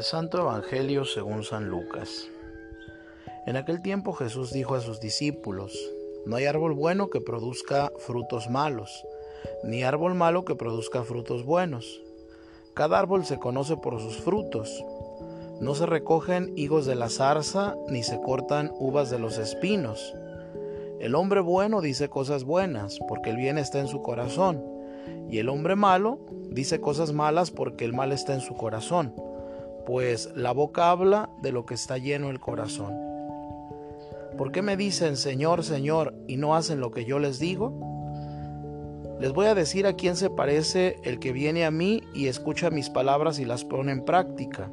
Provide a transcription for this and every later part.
Del Santo Evangelio según San Lucas. En aquel tiempo Jesús dijo a sus discípulos, No hay árbol bueno que produzca frutos malos, ni árbol malo que produzca frutos buenos. Cada árbol se conoce por sus frutos. No se recogen higos de la zarza, ni se cortan uvas de los espinos. El hombre bueno dice cosas buenas, porque el bien está en su corazón, y el hombre malo dice cosas malas porque el mal está en su corazón pues la boca habla de lo que está lleno el corazón. ¿Por qué me dicen Señor, Señor y no hacen lo que yo les digo? Les voy a decir a quién se parece el que viene a mí y escucha mis palabras y las pone en práctica.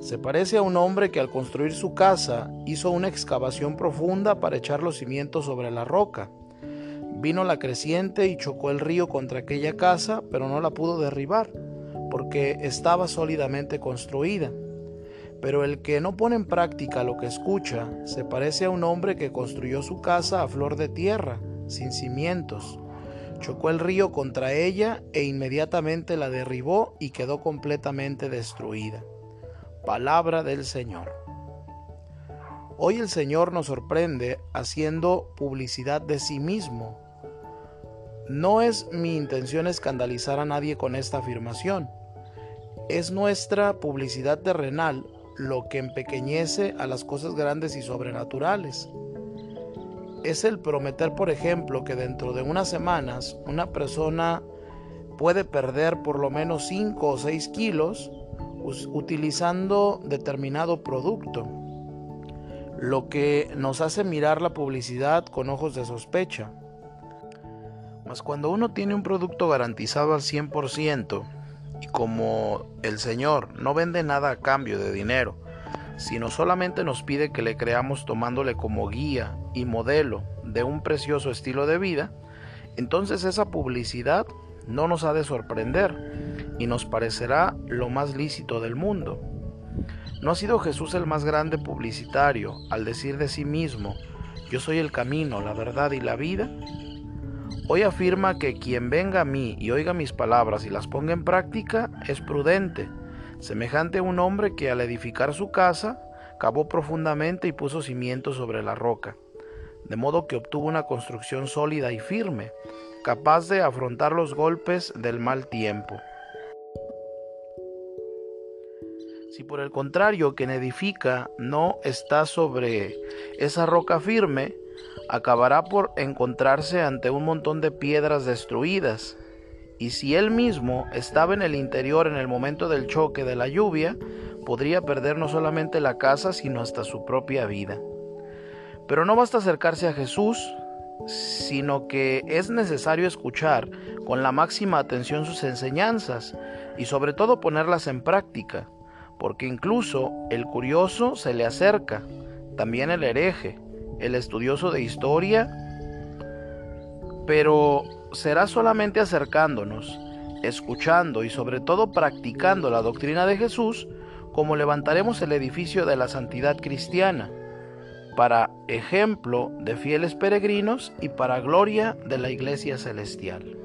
Se parece a un hombre que al construir su casa hizo una excavación profunda para echar los cimientos sobre la roca. Vino la creciente y chocó el río contra aquella casa, pero no la pudo derribar porque estaba sólidamente construida. Pero el que no pone en práctica lo que escucha se parece a un hombre que construyó su casa a flor de tierra, sin cimientos. Chocó el río contra ella e inmediatamente la derribó y quedó completamente destruida. Palabra del Señor. Hoy el Señor nos sorprende haciendo publicidad de sí mismo. No es mi intención escandalizar a nadie con esta afirmación es nuestra publicidad terrenal lo que empequeñece a las cosas grandes y sobrenaturales. Es el prometer, por ejemplo, que dentro de unas semanas una persona puede perder por lo menos 5 o 6 kilos utilizando determinado producto, lo que nos hace mirar la publicidad con ojos de sospecha. Mas cuando uno tiene un producto garantizado al 100%, y como el Señor no vende nada a cambio de dinero, sino solamente nos pide que le creamos tomándole como guía y modelo de un precioso estilo de vida, entonces esa publicidad no nos ha de sorprender y nos parecerá lo más lícito del mundo. ¿No ha sido Jesús el más grande publicitario al decir de sí mismo, yo soy el camino, la verdad y la vida? Hoy afirma que quien venga a mí y oiga mis palabras y las ponga en práctica es prudente, semejante a un hombre que al edificar su casa cavó profundamente y puso cimientos sobre la roca, de modo que obtuvo una construcción sólida y firme, capaz de afrontar los golpes del mal tiempo. Si por el contrario quien edifica no está sobre esa roca firme, acabará por encontrarse ante un montón de piedras destruidas. Y si él mismo estaba en el interior en el momento del choque de la lluvia, podría perder no solamente la casa, sino hasta su propia vida. Pero no basta acercarse a Jesús, sino que es necesario escuchar con la máxima atención sus enseñanzas y sobre todo ponerlas en práctica, porque incluso el curioso se le acerca, también el hereje, el estudioso de historia, pero será solamente acercándonos, escuchando y sobre todo practicando la doctrina de Jesús como levantaremos el edificio de la santidad cristiana, para ejemplo de fieles peregrinos y para gloria de la iglesia celestial.